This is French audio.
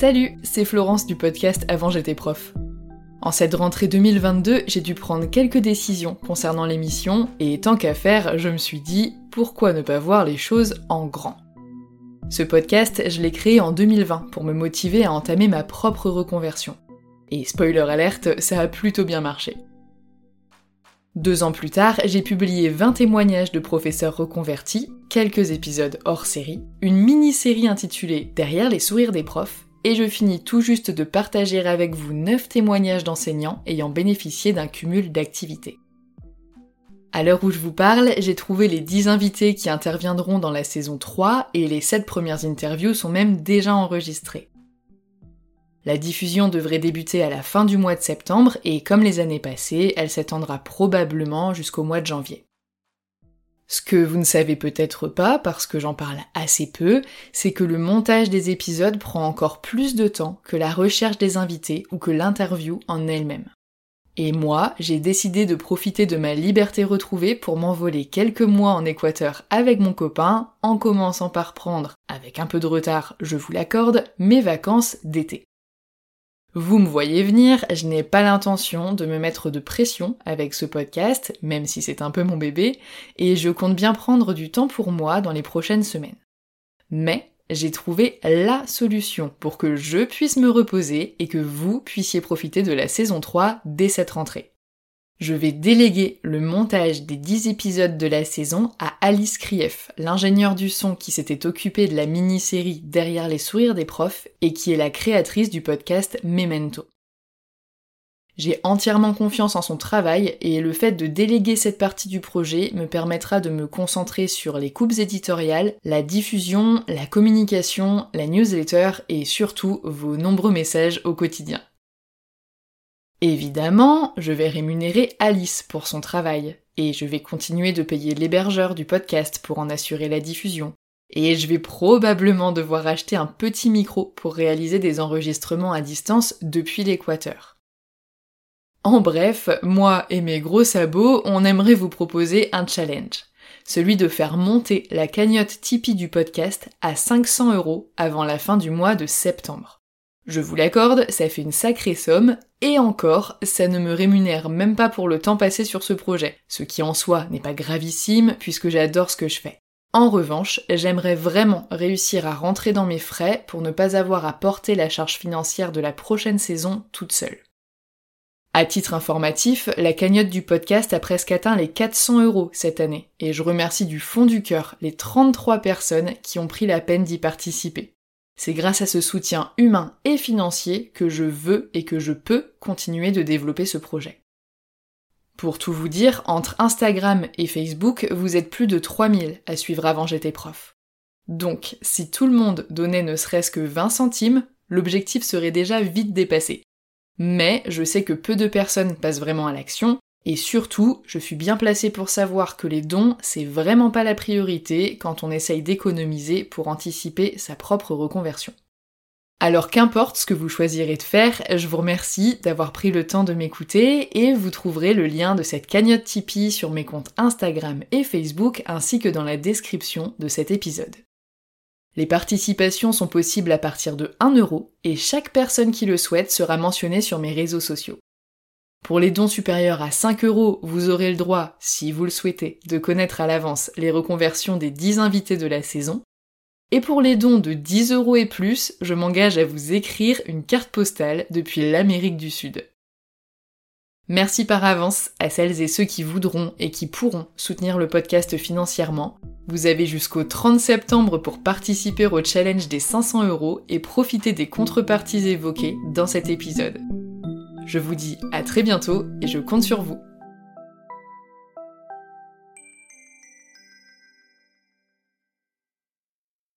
Salut, c'est Florence du podcast Avant j'étais prof. En cette rentrée 2022, j'ai dû prendre quelques décisions concernant l'émission, et tant qu'à faire, je me suis dit, pourquoi ne pas voir les choses en grand? Ce podcast, je l'ai créé en 2020 pour me motiver à entamer ma propre reconversion. Et spoiler alerte, ça a plutôt bien marché. Deux ans plus tard, j'ai publié 20 témoignages de professeurs reconvertis, quelques épisodes hors série, une mini-série intitulée Derrière les sourires des profs, et je finis tout juste de partager avec vous 9 témoignages d'enseignants ayant bénéficié d'un cumul d'activités. À l'heure où je vous parle, j'ai trouvé les 10 invités qui interviendront dans la saison 3 et les 7 premières interviews sont même déjà enregistrées. La diffusion devrait débuter à la fin du mois de septembre et comme les années passées, elle s'étendra probablement jusqu'au mois de janvier. Ce que vous ne savez peut-être pas, parce que j'en parle assez peu, c'est que le montage des épisodes prend encore plus de temps que la recherche des invités ou que l'interview en elle-même. Et moi, j'ai décidé de profiter de ma liberté retrouvée pour m'envoler quelques mois en Équateur avec mon copain, en commençant par prendre, avec un peu de retard, je vous l'accorde, mes vacances d'été. Vous me voyez venir, je n'ai pas l'intention de me mettre de pression avec ce podcast, même si c'est un peu mon bébé, et je compte bien prendre du temps pour moi dans les prochaines semaines. Mais j'ai trouvé la solution pour que je puisse me reposer et que vous puissiez profiter de la saison 3 dès cette rentrée je vais déléguer le montage des 10 épisodes de la saison à Alice Krief, l'ingénieur du son qui s'était occupé de la mini-série Derrière les sourires des profs et qui est la créatrice du podcast Memento. J'ai entièrement confiance en son travail et le fait de déléguer cette partie du projet me permettra de me concentrer sur les coupes éditoriales, la diffusion, la communication, la newsletter et surtout vos nombreux messages au quotidien. Évidemment, je vais rémunérer Alice pour son travail, et je vais continuer de payer l'hébergeur du podcast pour en assurer la diffusion. Et je vais probablement devoir acheter un petit micro pour réaliser des enregistrements à distance depuis l'Équateur. En bref, moi et mes gros sabots, on aimerait vous proposer un challenge. Celui de faire monter la cagnotte Tipeee du podcast à 500 euros avant la fin du mois de septembre. Je vous l'accorde, ça fait une sacrée somme, et encore, ça ne me rémunère même pas pour le temps passé sur ce projet, ce qui en soi n'est pas gravissime puisque j'adore ce que je fais. En revanche, j'aimerais vraiment réussir à rentrer dans mes frais pour ne pas avoir à porter la charge financière de la prochaine saison toute seule. À titre informatif, la cagnotte du podcast a presque atteint les 400 euros cette année, et je remercie du fond du cœur les 33 personnes qui ont pris la peine d'y participer. C'est grâce à ce soutien humain et financier que je veux et que je peux continuer de développer ce projet. Pour tout vous dire, entre Instagram et Facebook, vous êtes plus de 3000 à suivre avant j'étais prof. Donc, si tout le monde donnait ne serait-ce que 20 centimes, l'objectif serait déjà vite dépassé. Mais je sais que peu de personnes passent vraiment à l'action, et surtout, je suis bien placée pour savoir que les dons, c'est vraiment pas la priorité quand on essaye d'économiser pour anticiper sa propre reconversion. Alors qu'importe ce que vous choisirez de faire, je vous remercie d'avoir pris le temps de m'écouter et vous trouverez le lien de cette cagnotte Tipeee sur mes comptes Instagram et Facebook ainsi que dans la description de cet épisode. Les participations sont possibles à partir de 1 euro et chaque personne qui le souhaite sera mentionnée sur mes réseaux sociaux. Pour les dons supérieurs à 5 euros, vous aurez le droit, si vous le souhaitez, de connaître à l'avance les reconversions des 10 invités de la saison. Et pour les dons de 10 euros et plus, je m'engage à vous écrire une carte postale depuis l'Amérique du Sud. Merci par avance à celles et ceux qui voudront et qui pourront soutenir le podcast financièrement. Vous avez jusqu'au 30 septembre pour participer au challenge des 500 euros et profiter des contreparties évoquées dans cet épisode. Je vous dis à très bientôt et je compte sur vous.